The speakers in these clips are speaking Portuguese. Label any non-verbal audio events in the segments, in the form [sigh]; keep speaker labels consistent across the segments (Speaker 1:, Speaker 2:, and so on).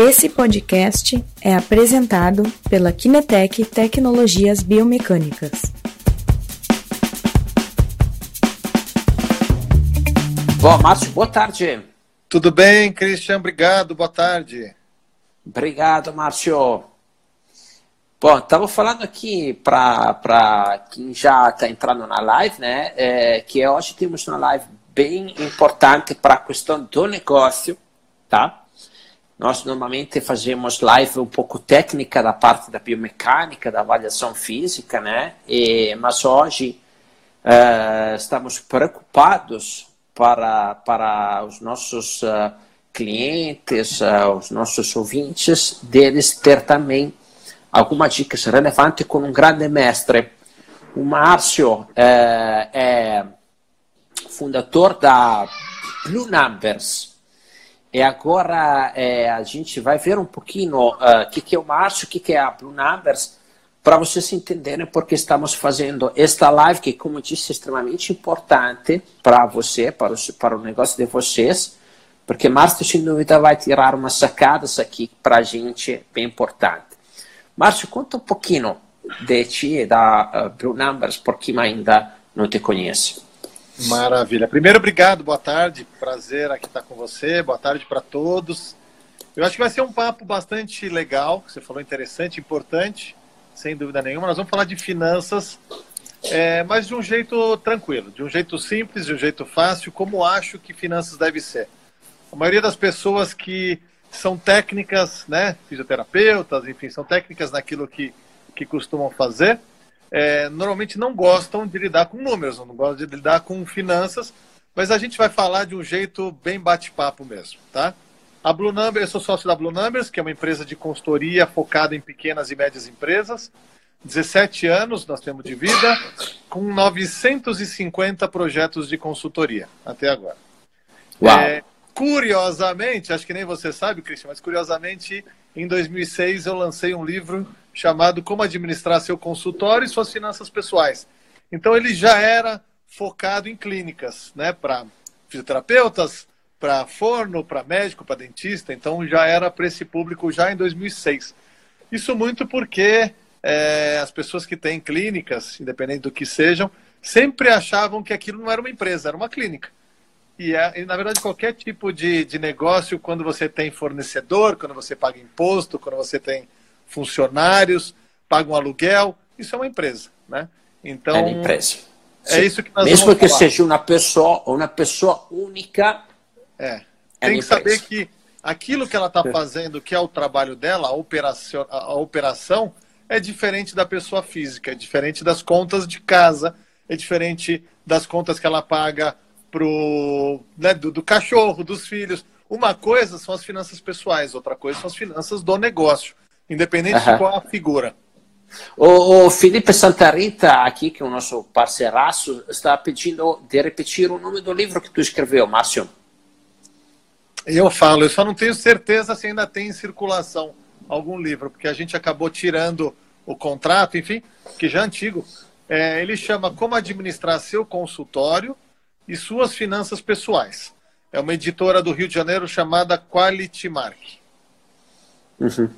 Speaker 1: Esse podcast é apresentado pela Kinetec Tecnologias Biomecânicas.
Speaker 2: Bom, Márcio, boa tarde.
Speaker 3: Tudo bem, Christian? Obrigado, boa tarde.
Speaker 2: Obrigado, Márcio. Bom, estava falando aqui para quem já está entrando na live, né? É, que hoje temos uma live bem importante para a questão do negócio, tá? Nós normalmente fazemos live um pouco técnica da parte da biomecânica, da avaliação física, né? E, mas hoje uh, estamos preocupados para, para os nossos uh, clientes, uh, os nossos ouvintes, deles ter também algumas dicas relevantes com um grande mestre. O Márcio é fundador da Blue Numbers, e agora é, a gente vai ver um pouquinho o uh, que, que é o Márcio, o que, que é a Blue Numbers, para vocês entenderem porque estamos fazendo esta live, que, como eu disse, é extremamente importante para você, para o, para o negócio de vocês, porque Márcio, sem dúvida, vai tirar umas sacadas aqui para a gente bem importante. Márcio, conta um pouquinho de ti, da uh, Blue Numbers, por quem ainda não te conhece.
Speaker 3: Maravilha. Primeiro, obrigado, boa tarde. Prazer aqui estar com você. Boa tarde para todos. Eu acho que vai ser um papo bastante legal. Você falou interessante, importante, sem dúvida nenhuma. Nós vamos falar de finanças, é, mas de um jeito tranquilo, de um jeito simples, de um jeito fácil, como acho que finanças deve ser. A maioria das pessoas que são técnicas, né, fisioterapeutas, enfim, são técnicas naquilo que, que costumam fazer é, normalmente não gostam de lidar com números, não gostam de lidar com finanças, mas a gente vai falar de um jeito bem bate-papo mesmo, tá? A Blue Numbers, eu sou sócio da Blue Numbers, que é uma empresa de consultoria focada em pequenas e médias empresas. 17 anos nós temos de vida, com 950 projetos de consultoria até agora.
Speaker 2: Uau.
Speaker 3: É, curiosamente, acho que nem você sabe, Cristian, mas curiosamente, em 2006 eu lancei um livro chamado Como Administrar Seu Consultório e Suas Finanças Pessoais. Então ele já era focado em clínicas, né, para fisioterapeutas, para forno, para médico, para dentista. Então já era para esse público já em 2006. Isso muito porque é, as pessoas que têm clínicas, independente do que sejam, sempre achavam que aquilo não era uma empresa, era uma clínica. E, é, e na verdade, qualquer tipo de, de negócio, quando você tem fornecedor, quando você paga imposto, quando você tem funcionários, paga um aluguel, isso é uma empresa, né?
Speaker 2: Então, é uma empresa.
Speaker 3: É isso que nós
Speaker 2: Mesmo que falar. seja uma pessoa, uma pessoa única.
Speaker 3: É. é tem que saber que aquilo que ela está fazendo, que é o trabalho dela, a operação, a operação, é diferente da pessoa física, é diferente das contas de casa, é diferente das contas que ela paga pro, né, do, do cachorro, dos filhos. Uma coisa são as finanças pessoais, outra coisa são as finanças do negócio independente uhum. de qual a figura.
Speaker 2: O, o, Felipe Santarita, aqui, que é o nosso parceiraço, está pedindo de repetir o nome do livro que tu escreveu, Márcio.
Speaker 3: Eu falo, eu só não tenho certeza se ainda tem em circulação algum livro, porque a gente acabou tirando o contrato, enfim, que já é antigo. É, ele chama Como Administrar Seu Consultório e Suas Finanças Pessoais. É uma editora do Rio de Janeiro chamada Quality Mark.
Speaker 2: Uhum.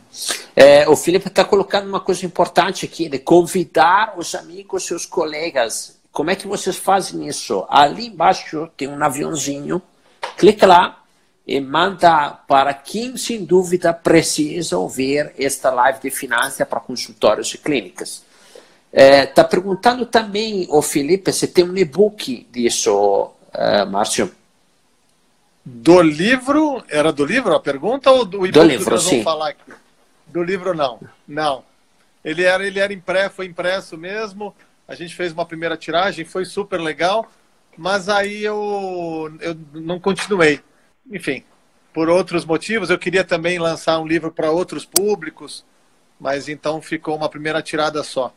Speaker 2: É, o Felipe está colocando uma coisa importante aqui, de convidar os amigos, seus colegas. Como é que vocês fazem isso? Ali embaixo tem um aviãozinho, clica lá e manda para quem, sem dúvida, precisa ouvir esta live de finanças para consultórios e clínicas. Está é, tá perguntando também, o Felipe, se tem um e-book disso, uh, Márcio.
Speaker 3: Do livro? Era do livro a pergunta ou do
Speaker 2: do livro, que sim.
Speaker 3: falar aqui? Do livro não. Não. Ele era, ele era impresso, foi impresso mesmo. A gente fez uma primeira tiragem, foi super legal, mas aí eu, eu não continuei. Enfim, por outros motivos, eu queria também lançar um livro para outros públicos, mas então ficou uma primeira tirada só.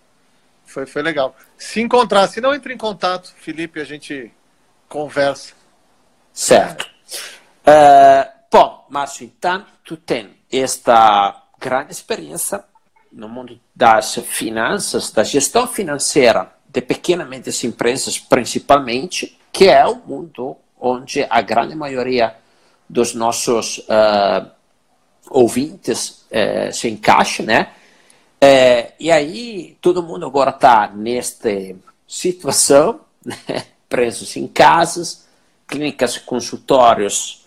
Speaker 3: Foi, foi legal. Se encontrar, se não entre em contato, Felipe, a gente conversa.
Speaker 2: Certo. Uh, bom, Márcio, então, tem esta grande experiência no mundo das finanças, da gestão financeira de pequenas e médias empresas, principalmente, que é o mundo onde a grande maioria dos nossos uh, ouvintes é, se encaixa, né? É, e aí todo mundo agora está nesta situação, [laughs] né? presos em casas, clínicas e consultórios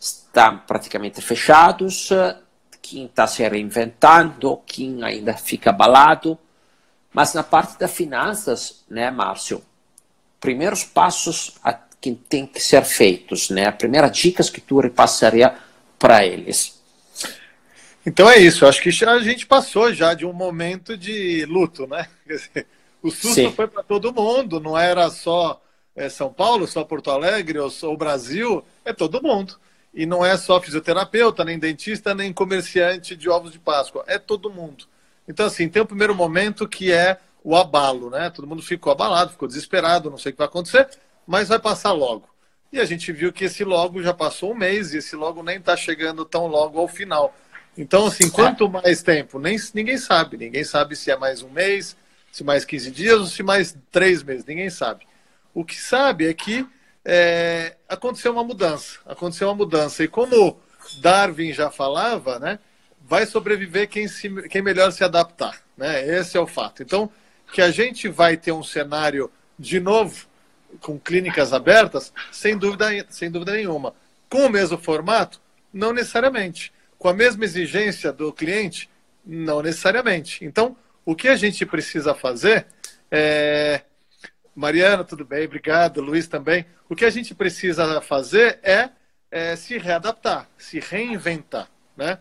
Speaker 2: estão praticamente fechados, quem está se reinventando, quem ainda fica abalado, mas na parte das finanças, né, Márcio, primeiros passos a, que tem que ser feitos, né? A primeira dicas que tu repassaria para eles.
Speaker 3: Então é isso, acho que a gente passou já de um momento de luto, né? [laughs] Dizer, o susto Sim. foi para todo mundo, não era só é, São Paulo, só Porto Alegre ou Brasil, é todo mundo. E não é só fisioterapeuta, nem dentista, nem comerciante de ovos de Páscoa, é todo mundo. Então, assim, tem o primeiro momento que é o abalo, né? Todo mundo ficou abalado, ficou desesperado, não sei o que vai acontecer, mas vai passar logo. E a gente viu que esse logo já passou um mês e esse logo nem está chegando tão logo ao final. Então, assim, quanto mais tempo? Nem, ninguém sabe. Ninguém sabe se é mais um mês, se mais 15 dias ou se mais três meses. Ninguém sabe. O que sabe é que é, aconteceu uma mudança. Aconteceu uma mudança. E como Darwin já falava, né? vai sobreviver quem, se, quem melhor se adaptar. Né? Esse é o fato. Então, que a gente vai ter um cenário de novo com clínicas abertas, sem dúvida, sem dúvida nenhuma. Com o mesmo formato? Não necessariamente. Com a mesma exigência do cliente? Não necessariamente. Então, o que a gente precisa fazer é. Mariana, tudo bem? Obrigado. Luiz também. O que a gente precisa fazer é, é se readaptar, se reinventar. Né?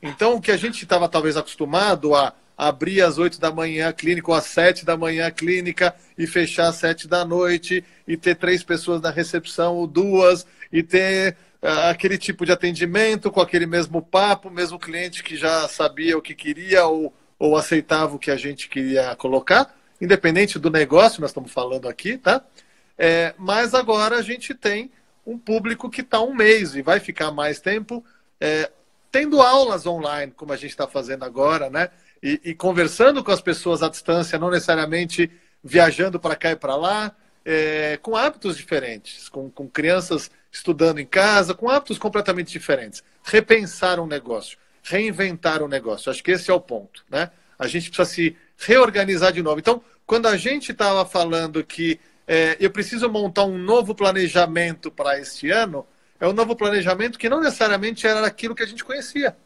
Speaker 3: Então, o que a gente estava talvez acostumado a abrir às 8 da manhã a clínica ou às 7 da manhã a clínica e fechar às 7 da noite e ter três pessoas na recepção ou duas e ter uh, aquele tipo de atendimento com aquele mesmo papo, mesmo cliente que já sabia o que queria ou, ou aceitava o que a gente queria colocar, independente do negócio, nós estamos falando aqui, tá? É, mas agora a gente tem um público que está um mês e vai ficar mais tempo é, tendo aulas online, como a gente está fazendo agora, né? E, e, conversando com as pessoas à distância, não necessariamente viajando para cá e para lá, é, com hábitos diferentes, com, com crianças estudando em casa, com hábitos completamente diferentes. Repensar um negócio, reinventar um negócio. Acho que esse é o ponto, né? A gente precisa se reorganizar de novo. Então, quando a gente estava falando que é, eu preciso montar um novo planejamento para este ano, é um novo planejamento que não necessariamente era aquilo que a gente conhecia.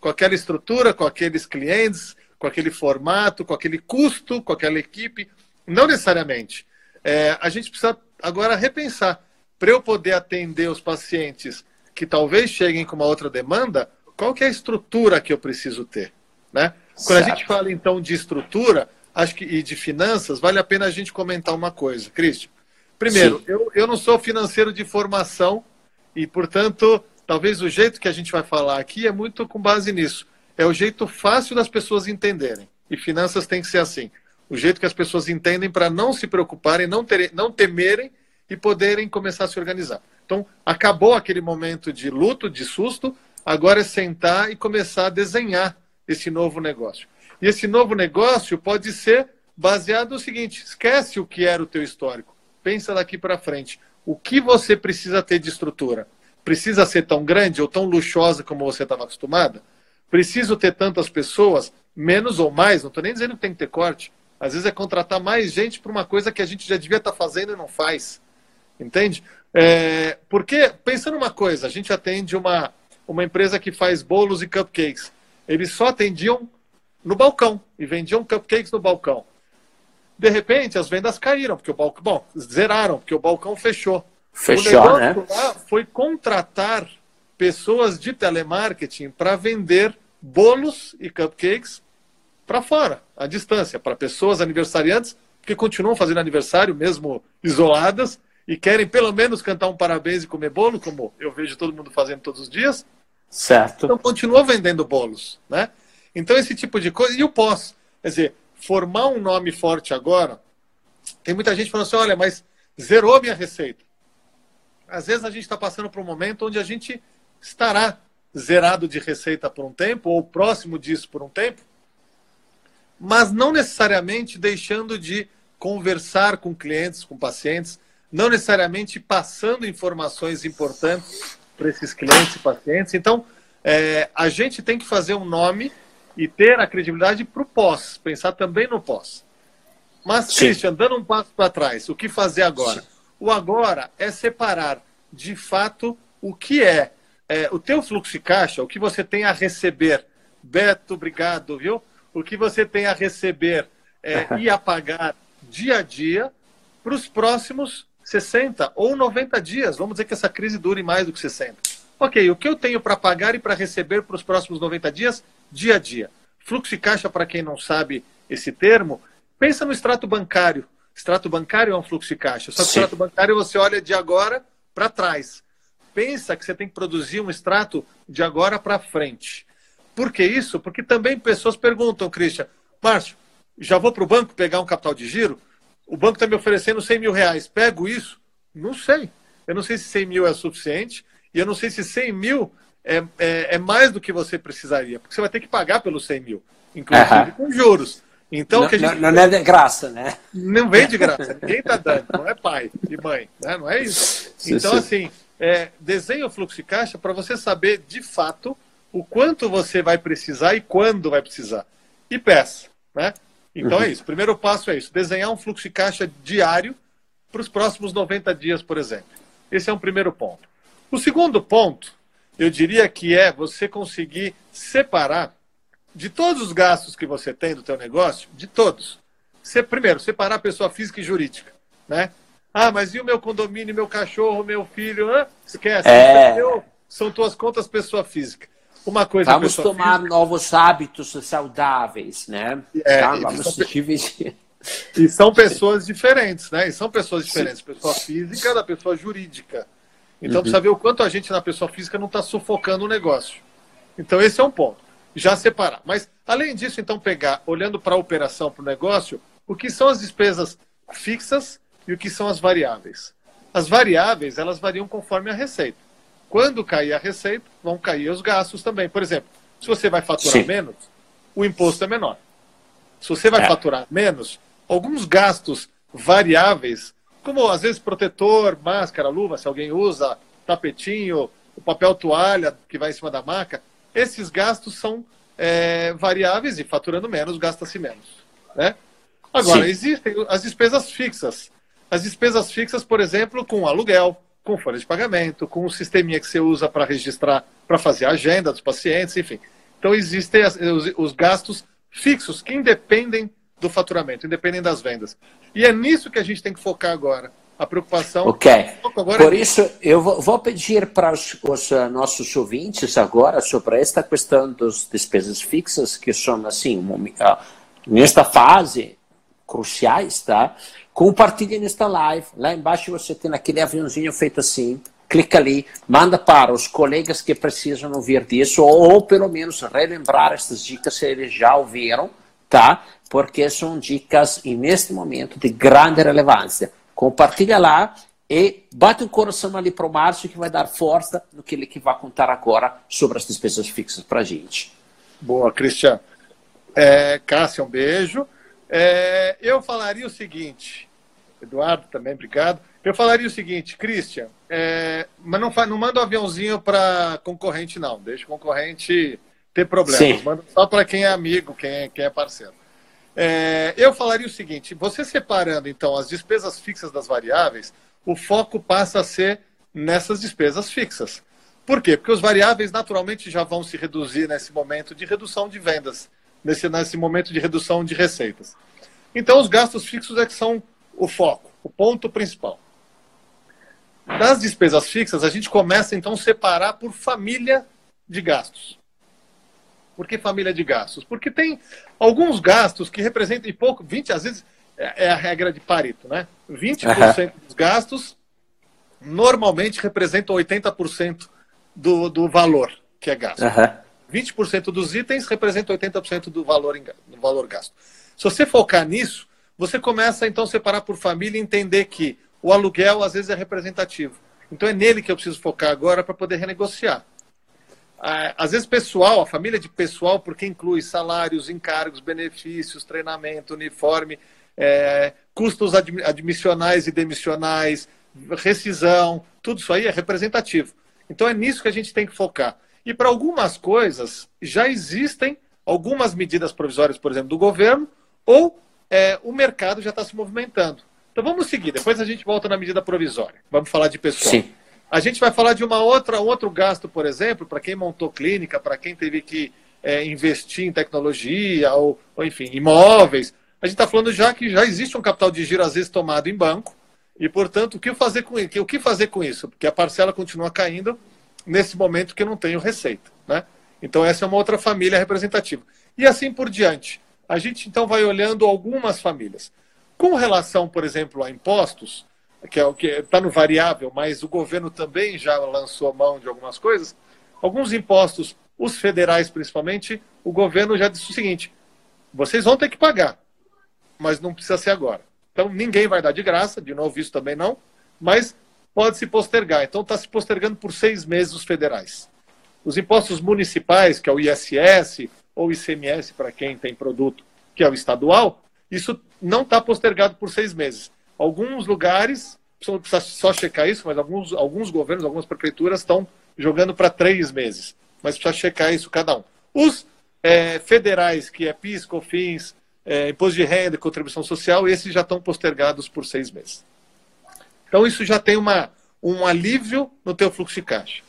Speaker 3: Com aquela estrutura, com aqueles clientes, com aquele formato, com aquele custo, com aquela equipe. Não necessariamente. É, a gente precisa agora repensar. Para eu poder atender os pacientes que talvez cheguem com uma outra demanda, qual que é a estrutura que eu preciso ter? Né? Quando a gente fala então de estrutura acho que, e de finanças, vale a pena a gente comentar uma coisa, Cristian. Primeiro, eu, eu não sou financeiro de formação, e, portanto, talvez o jeito que a gente vai falar aqui é muito com base nisso. É o jeito fácil das pessoas entenderem. E finanças tem que ser assim. O jeito que as pessoas entendem para não se preocuparem, não, terem, não temerem e poderem começar a se organizar. Então, acabou aquele momento de luto, de susto, agora é sentar e começar a desenhar esse novo negócio. E esse novo negócio pode ser baseado no seguinte: esquece o que era o teu histórico, pensa daqui para frente o que você precisa ter de estrutura? Precisa ser tão grande ou tão luxuosa como você estava acostumada? Preciso ter tantas pessoas, menos ou mais? Não estou nem dizendo que tem que ter corte. Às vezes é contratar mais gente para uma coisa que a gente já devia estar tá fazendo e não faz. Entende? É, porque, pensando uma coisa, a gente atende uma, uma empresa que faz bolos e cupcakes. Eles só atendiam no balcão e vendiam cupcakes no balcão. De repente, as vendas caíram, porque o balcão. Bom, zeraram, porque o balcão fechou.
Speaker 2: Fechou, né?
Speaker 3: Lá foi contratar pessoas de telemarketing para vender bolos e cupcakes para fora, à distância, para pessoas aniversariantes que continuam fazendo aniversário, mesmo isoladas, e querem pelo menos cantar um parabéns e comer bolo, como eu vejo todo mundo fazendo todos os dias.
Speaker 2: Certo.
Speaker 3: Então continua vendendo bolos, né? Então esse tipo de coisa. E o pós. Quer dizer, formar um nome forte agora, tem muita gente falando assim: olha, mas zerou minha receita. Às vezes a gente está passando por um momento onde a gente estará zerado de receita por um tempo, ou próximo disso por um tempo, mas não necessariamente deixando de conversar com clientes, com pacientes, não necessariamente passando informações importantes para esses clientes e pacientes. Então, é, a gente tem que fazer um nome e ter a credibilidade para o pós, pensar também no pós. Mas, Sim. Christian, dando um passo para trás, o que fazer agora? Sim. O agora é separar, de fato, o que é, é, o teu fluxo de caixa, o que você tem a receber. Beto, obrigado, viu? O que você tem a receber é, [laughs] e a pagar dia a dia para os próximos 60 ou 90 dias. Vamos dizer que essa crise dure mais do que 60. Ok, o que eu tenho para pagar e para receber para os próximos 90 dias, dia a dia. Fluxo de caixa, para quem não sabe esse termo, pensa no extrato bancário. Extrato bancário é um fluxo de caixa. Só que o extrato bancário você olha de agora para trás. Pensa que você tem que produzir um extrato de agora para frente. Por que isso? Porque também pessoas perguntam, Christian, Márcio, já vou para o banco pegar um capital de giro? O banco está me oferecendo 100 mil reais. Pego isso? Não sei. Eu não sei se 100 mil é suficiente e eu não sei se 100 mil é, é, é mais do que você precisaria, porque você vai ter que pagar pelos 100 mil, inclusive uhum. com juros. Então,
Speaker 2: não,
Speaker 3: que a
Speaker 2: gente... não, não é de graça, né?
Speaker 3: Não vem de graça. Ninguém está dando. Não é pai e mãe. Né? Não é isso. Sim, então, sim. assim, é, desenhe o fluxo de caixa para você saber, de fato, o quanto você vai precisar e quando vai precisar. E peça. Né? Então é isso. O primeiro passo é isso: desenhar um fluxo de caixa diário para os próximos 90 dias, por exemplo. Esse é um primeiro ponto. O segundo ponto, eu diria que é você conseguir separar de todos os gastos que você tem do teu negócio, de todos. Você, primeiro, separar pessoa física e jurídica, né? Ah, mas e o meu condomínio, meu cachorro, meu filho? Hã? Esquece. É... São tuas contas pessoa física uma coisa.
Speaker 2: Vamos tomar física. novos hábitos saudáveis, né?
Speaker 3: É, tá? Vamos são, E são pessoas diferentes, né? E são pessoas diferentes, Sim. pessoa física da pessoa jurídica. Então uhum. precisa ver o quanto a gente na pessoa física não está sufocando o negócio. Então esse é um ponto. Já separar. Mas além disso, então pegar, olhando para a operação, para o negócio, o que são as despesas fixas e o que são as variáveis. As variáveis, elas variam conforme a receita. Quando cair a receita, vão cair os gastos também. Por exemplo, se você vai faturar Sim. menos, o imposto é menor. Se você vai é. faturar menos, alguns gastos variáveis, como às vezes protetor, máscara, luva, se alguém usa, tapetinho, o papel toalha que vai em cima da maca, esses gastos são é, variáveis e faturando menos, gasta-se menos. Né? Agora, Sim. existem as despesas fixas. As despesas fixas, por exemplo, com aluguel, com folha de pagamento, com o sisteminha que você usa para registrar, para fazer a agenda dos pacientes, enfim. Então, existem as, os, os gastos fixos que independem do faturamento, independem das vendas. E é nisso que a gente tem que focar agora. A preocupação.
Speaker 2: Ok. Por é isso, eu vou, vou pedir para os, os uh, nossos ouvintes agora sobre esta questão das despesas fixas, que são, assim, uh, nesta fase, cruciais, tá? Compartilhe nesta live. Lá embaixo você tem aquele aviãozinho feito assim. Clica ali, manda para os colegas que precisam ouvir disso, ou, pelo menos relembrar essas dicas se eles já ouviram, tá? Porque são dicas, neste momento, de grande relevância. Compartilha lá e bate um coração ali para o Márcio que vai dar força no que ele que vai contar agora sobre as despesas fixas para a gente.
Speaker 3: Boa, Cristian. É, Cássia, um beijo. É, eu falaria o seguinte, Eduardo também, obrigado. Eu falaria o seguinte, Christian, é, mas não, não manda um aviãozinho para concorrente, não. Deixa o concorrente ter problemas. Sim. Manda só para quem é amigo, quem é, quem é parceiro. É, eu falaria o seguinte: você separando então as despesas fixas das variáveis, o foco passa a ser nessas despesas fixas. Por quê? Porque os variáveis naturalmente já vão se reduzir nesse momento de redução de vendas nesse, nesse momento de redução de receitas. Então, os gastos fixos é que são o foco, o ponto principal. Das despesas fixas, a gente começa então a separar por família de gastos. Por que família de gastos? Porque tem alguns gastos que representam e pouco, 20 às vezes é, é a regra de Pareto, né? 20% uhum. dos gastos normalmente representam 80% do, do valor que é gasto. Uhum. 20% dos itens representam 80% do valor, do valor gasto. Se você focar nisso, você começa então a separar por família e entender que o aluguel às vezes é representativo. Então é nele que eu preciso focar agora para poder renegociar. Às vezes pessoal, a família de pessoal, porque inclui salários, encargos, benefícios, treinamento, uniforme, é, custos admissionais e demissionais, rescisão, tudo isso aí é representativo. Então é nisso que a gente tem que focar. E para algumas coisas já existem algumas medidas provisórias, por exemplo, do governo, ou é, o mercado já está se movimentando. Então vamos seguir, depois a gente volta na medida provisória. Vamos falar de pessoal. Sim. A gente vai falar de uma outra outro gasto, por exemplo, para quem montou clínica, para quem teve que é, investir em tecnologia ou, ou, enfim, imóveis. A gente está falando já que já existe um capital de giro às vezes tomado em banco e, portanto, o que fazer com isso? O que fazer com isso? Porque a parcela continua caindo nesse momento que não tenho receita, né? Então essa é uma outra família representativa. E assim por diante. A gente então vai olhando algumas famílias. Com relação, por exemplo, a impostos, que é o que está no variável, mas o governo também já lançou a mão de algumas coisas, alguns impostos, os federais principalmente, o governo já disse o seguinte: vocês vão ter que pagar, mas não precisa ser agora. Então ninguém vai dar de graça, de novo isso também não, mas pode se postergar. Então está se postergando por seis meses os federais. Os impostos municipais, que é o ISS, ou ICMS para quem tem produto, que é o estadual, isso não está postergado por seis meses. Alguns lugares, precisa só checar isso, mas alguns, alguns governos, algumas prefeituras estão jogando para três meses. Mas precisa checar isso cada um. Os é, federais, que é PIS, COFINS, é, Imposto de Renda Contribuição Social, esses já estão postergados por seis meses. Então isso já tem uma, um alívio no teu fluxo de caixa.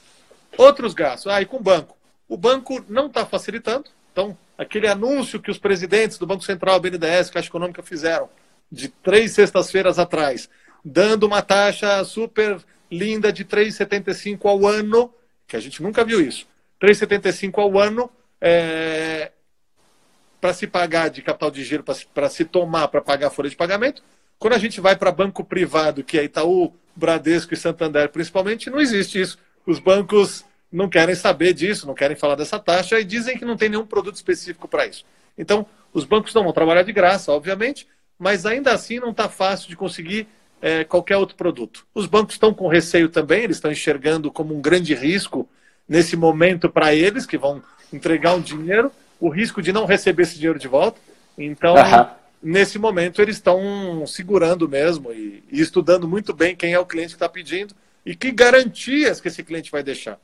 Speaker 3: Outros gastos. Ah, e com o banco. O banco não está facilitando. Então, aquele anúncio que os presidentes do Banco Central, BNDES, Caixa Econômica fizeram de três sextas-feiras atrás, dando uma taxa super linda de 3,75 ao ano, que a gente nunca viu isso. 3,75 ao ano é, para se pagar de capital de giro, para se tomar, para pagar a folha de pagamento. Quando a gente vai para banco privado, que é Itaú, Bradesco e Santander principalmente, não existe isso os bancos não querem saber disso, não querem falar dessa taxa e dizem que não tem nenhum produto específico para isso. Então, os bancos não vão trabalhar de graça, obviamente, mas ainda assim não está fácil de conseguir é, qualquer outro produto. Os bancos estão com receio também, eles estão enxergando como um grande risco nesse momento para eles, que vão entregar um dinheiro, o risco de não receber esse dinheiro de volta. Então. Nesse momento, eles estão segurando mesmo e, e estudando muito bem quem é o cliente que está pedindo e que garantias que esse cliente vai deixar?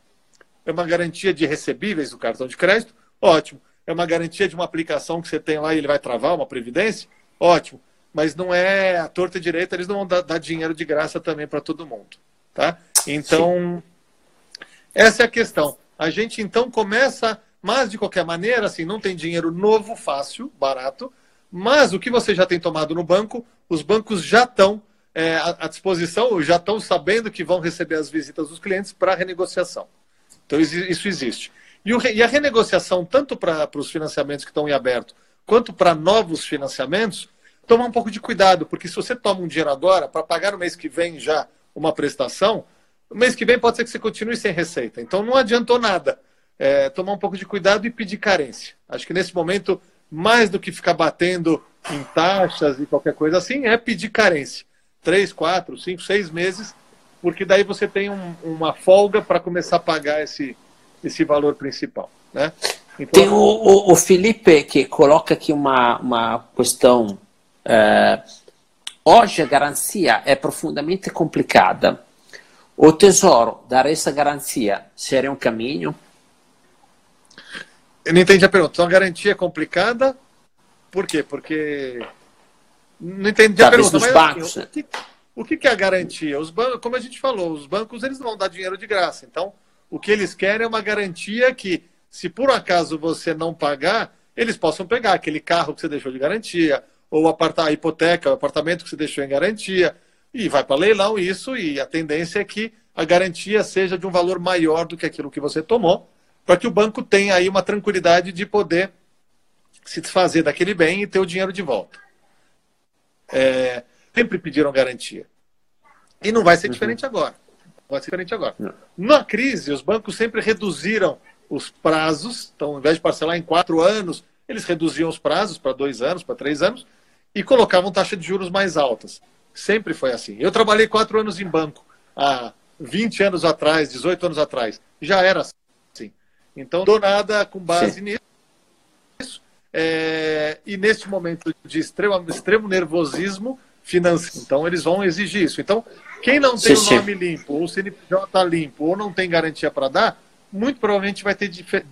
Speaker 3: É uma garantia de recebíveis do cartão de crédito? Ótimo. É uma garantia de uma aplicação que você tem lá e ele vai travar, uma previdência? Ótimo. Mas não é a torta direita, eles não vão dar, dar dinheiro de graça também para todo mundo. Tá? Então, Sim. essa é a questão. A gente então começa, mas de qualquer maneira, assim, não tem dinheiro novo, fácil, barato, mas o que você já tem tomado no banco, os bancos já estão é, à, disposição, já estão sabendo que vão receber as visitas dos clientes para renegociação. Então, isso existe. E, o, e a renegociação, tanto para os financiamentos que estão em aberto, quanto para novos financiamentos, toma um pouco de cuidado, porque se você toma um dinheiro agora para pagar no mês que vem já uma prestação, no mês que vem pode ser que você continue sem receita. Então não adiantou nada. É, tomar um pouco de cuidado e pedir carência. Acho que nesse momento, mais do que ficar batendo em taxas e qualquer coisa assim, é pedir carência três, quatro, cinco, seis meses, porque daí você tem um, uma folga para começar a pagar esse, esse valor principal. Né?
Speaker 2: Então, tem o, o, o, Felipe que coloca aqui uma, uma questão. É, hoje a garantia é profundamente complicada. O Tesouro dar essa garantia seria um caminho?
Speaker 3: Eu não entendi a pergunta. Então a garantia é complicada, por quê? Porque não entendi a pergunta, mas bancos, assim, o, que, o que é a garantia? Os bancos, como a gente falou, os bancos eles não vão dar dinheiro de graça. Então, o que eles querem é uma garantia que, se por acaso você não pagar, eles possam pegar aquele carro que você deixou de garantia, ou a hipoteca, o apartamento que você deixou em garantia, e vai para leilão isso, e a tendência é que a garantia seja de um valor maior do que aquilo que você tomou, para que o banco tenha aí uma tranquilidade de poder se desfazer daquele bem e ter o dinheiro de volta é, sempre pediram garantia. E não vai ser uhum. diferente agora. Vai ser diferente agora. Não. Na crise, os bancos sempre reduziram os prazos. Então, ao invés de parcelar em quatro anos, eles reduziam os prazos para dois anos, para três anos, e colocavam taxa de juros mais altas. Sempre foi assim. Eu trabalhei quatro anos em banco, há 20 anos atrás, 18 anos atrás. Já era assim. Então, do nada com base Sim. nisso é, e neste momento de extremo, extremo nervosismo financeiro. Então, eles vão exigir isso. Então, quem não tem sim, o nome limpo, ou o CNPJ limpo, ou não tem garantia para dar, muito provavelmente vai ter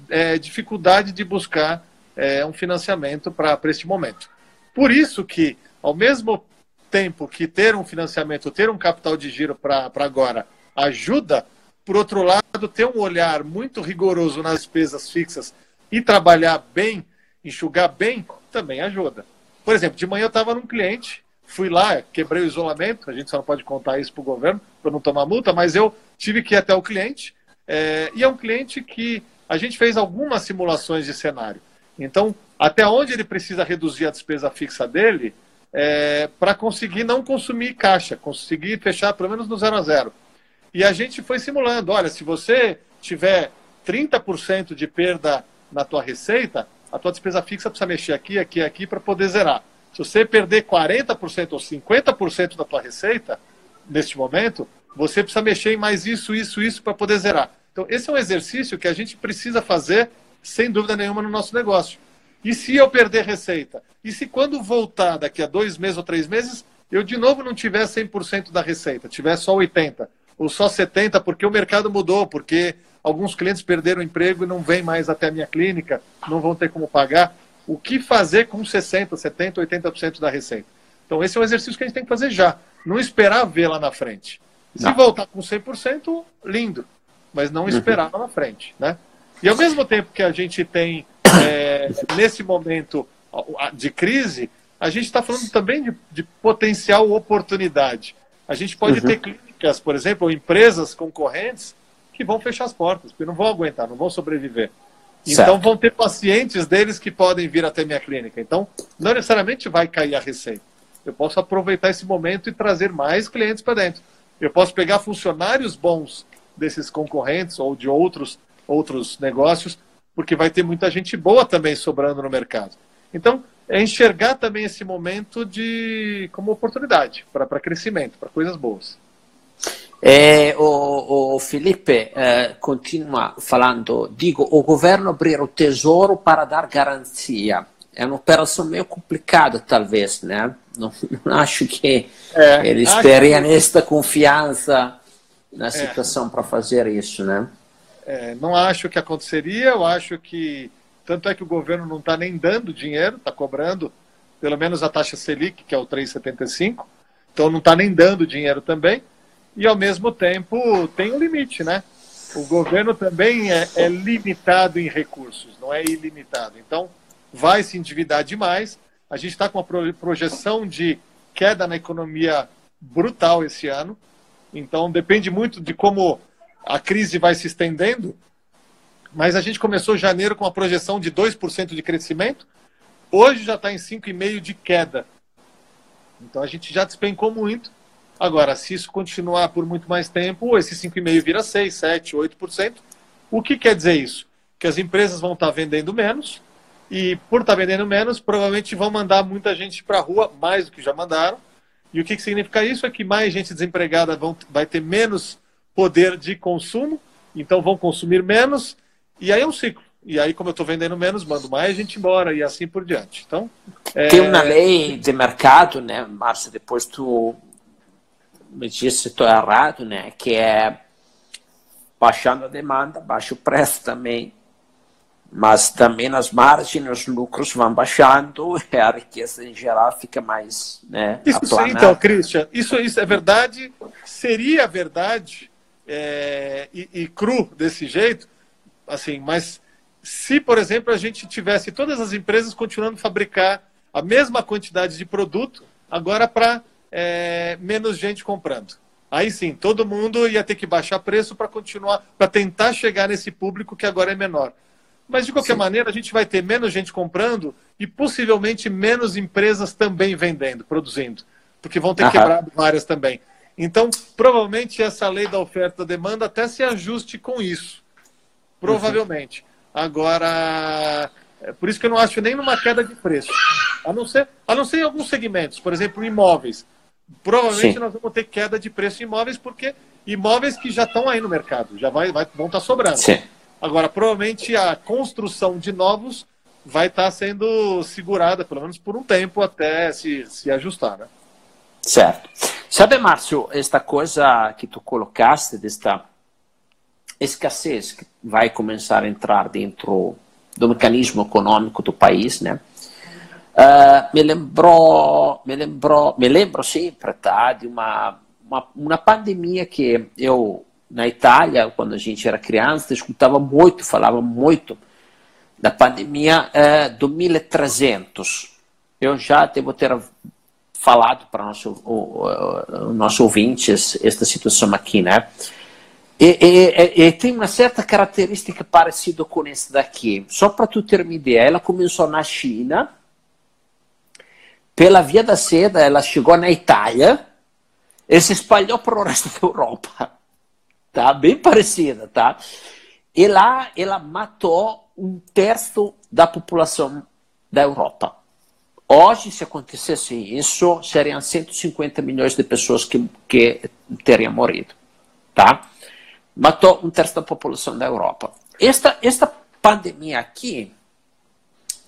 Speaker 3: é, dificuldade de buscar é, um financiamento para este momento. Por isso que, ao mesmo tempo que ter um financiamento, ter um capital de giro para agora ajuda, por outro lado, ter um olhar muito rigoroso nas despesas fixas e trabalhar bem, enxugar bem, também ajuda. Por exemplo, de manhã eu estava num cliente, fui lá, quebrei o isolamento, a gente só não pode contar isso para o governo para não tomar multa, mas eu tive que ir até o cliente, é, e é um cliente que a gente fez algumas simulações de cenário. Então, até onde ele precisa reduzir a despesa fixa dele é, para conseguir não consumir caixa, conseguir fechar pelo menos no zero a zero. E a gente foi simulando, olha, se você tiver 30% de perda na tua receita, a tua despesa fixa precisa mexer aqui, aqui, aqui para poder zerar. Se você perder 40% ou 50% da tua receita, neste momento, você precisa mexer em mais isso, isso, isso para poder zerar. Então, esse é um exercício que a gente precisa fazer, sem dúvida nenhuma, no nosso negócio. E se eu perder receita? E se quando voltar daqui a dois meses ou três meses, eu de novo não tiver 100% da receita, tiver só 80% ou só 70% porque o mercado mudou, porque alguns clientes perderam o emprego e não vêm mais até a minha clínica, não vão ter como pagar. O que fazer com 60%, 70%, 80% da receita? Então, esse é um exercício que a gente tem que fazer já. Não esperar ver lá na frente. Se não. voltar com 100%, lindo. Mas não esperar lá na frente. Né? E ao mesmo tempo que a gente tem, é, nesse momento de crise, a gente está falando também de, de, potencial oportunidade. A gente pode uhum. ter clínicas, por exemplo, ou empresas concorrentes que vão fechar as portas, porque não vão aguentar, não vão sobreviver. Certo. Então vão ter pacientes deles que podem vir até minha clínica. Então, não necessariamente vai cair a receita. Eu posso aproveitar esse momento e trazer mais clientes para dentro. Eu posso pegar funcionários bons desses concorrentes ou de outros outros negócios, porque vai ter muita gente boa também sobrando no mercado. Então, é enxergar também esse momento de como oportunidade para crescimento, para coisas boas.
Speaker 2: O, o Felipe eh, continua falando, digo, o governo abrir o tesouro para dar garantia. É uma operação meio complicada, talvez, né? Não, não acho que é, eles teriam que... esta confiança na é. situação é. para fazer isso, né?
Speaker 3: É, não acho que aconteceria, eu acho que tanto é que o governo não está nem dando dinheiro, está cobrando pelo menos a taxa Selic, que é o 3,75, então não está nem dando dinheiro também e ao mesmo tempo tem um limite, né? O governo também é, é limitado em recursos, não é ilimitado. Então, vai se endividar demais. A gente está com uma projeção de queda na economia brutal esse ano. Então, depende muito de como a crise vai se estendendo. Mas a gente começou janeiro com uma projeção de 2% de crescimento. Hoje já está em 5,5% de queda. Então, a gente já despencou muito. Agora, se isso continuar por muito mais tempo, esse 5,5% vira 6%, 7%, 8%. O que quer dizer isso? Que as empresas vão estar vendendo menos e, por estar vendendo menos, provavelmente vão mandar muita gente para a rua, mais do que já mandaram. E o que, que significa isso? É que mais gente desempregada vão, vai ter menos poder de consumo, então vão consumir menos, e aí é um ciclo. E aí, como eu estou vendendo menos, mando mais gente embora e assim por diante. Então,
Speaker 2: é... Tem uma lei de mercado, né, Márcio? Depois tu me disse se estou errado, né? Que é baixando a demanda, baixa o preço também. Mas também as margens, os lucros vão baixando e [laughs] a riqueza em geral fica mais. Né,
Speaker 3: isso, então, Christian, isso, isso é verdade, seria verdade é, e, e cru desse jeito, assim, mas se, por exemplo, a gente tivesse todas as empresas continuando a fabricar a mesma quantidade de produto, agora para é, menos gente comprando. Aí sim, todo mundo ia ter que baixar preço para continuar, para tentar chegar nesse público que agora é menor. Mas de qualquer sim. maneira, a gente vai ter menos gente comprando e possivelmente menos empresas também vendendo, produzindo, porque vão ter Aham. quebrado várias também. Então, provavelmente essa lei da oferta e da demanda até se ajuste com isso. Provavelmente. Uhum. Agora, é por isso que eu não acho nem numa queda de preço. A não ser, a não ser em alguns segmentos, por exemplo, imóveis. Provavelmente Sim. nós vamos ter queda de preço em imóveis, porque imóveis que já estão aí no mercado, já vai, vai, vão estar tá sobrando. Sim. Agora, provavelmente a construção de novos vai estar tá sendo segurada, pelo menos por um tempo, até se, se ajustar. Né?
Speaker 2: Certo. Sabe, Márcio, esta coisa que tu colocaste, desta escassez que vai começar a entrar dentro do mecanismo econômico do país, né? Uh, me lembrou, me lembrou, me lembro sempre, tá, de uma, uma, uma pandemia que eu na Itália, quando a gente era criança, escutava muito, falava muito da pandemia uh, do 1300. Eu já devo ter falado para o, o, nosso ouvintes esta situação aqui, né? E, e, e, tem uma certa característica parecida com essa daqui. Só para tu ter uma ideia, ela começou na China, pela via da seda, ela chegou na Itália e se espalhou para o resto da Europa. Tá? Bem parecida, tá? E lá ela matou um terço da população da Europa. Hoje, se acontecesse isso, seriam 150 milhões de pessoas que, que teriam morrido. Tá? Matou um terço da população da Europa. Esta, esta pandemia aqui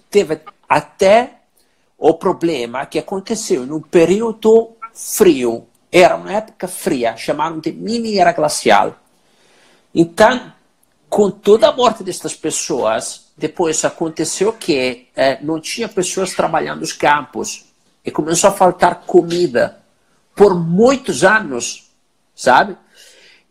Speaker 2: teve até o problema que aconteceu num período frio. Era uma época fria, chamaram de mini era glacial. Então, com toda a morte destas pessoas, depois aconteceu que é, não tinha pessoas trabalhando nos campos e começou a faltar comida por muitos anos, sabe?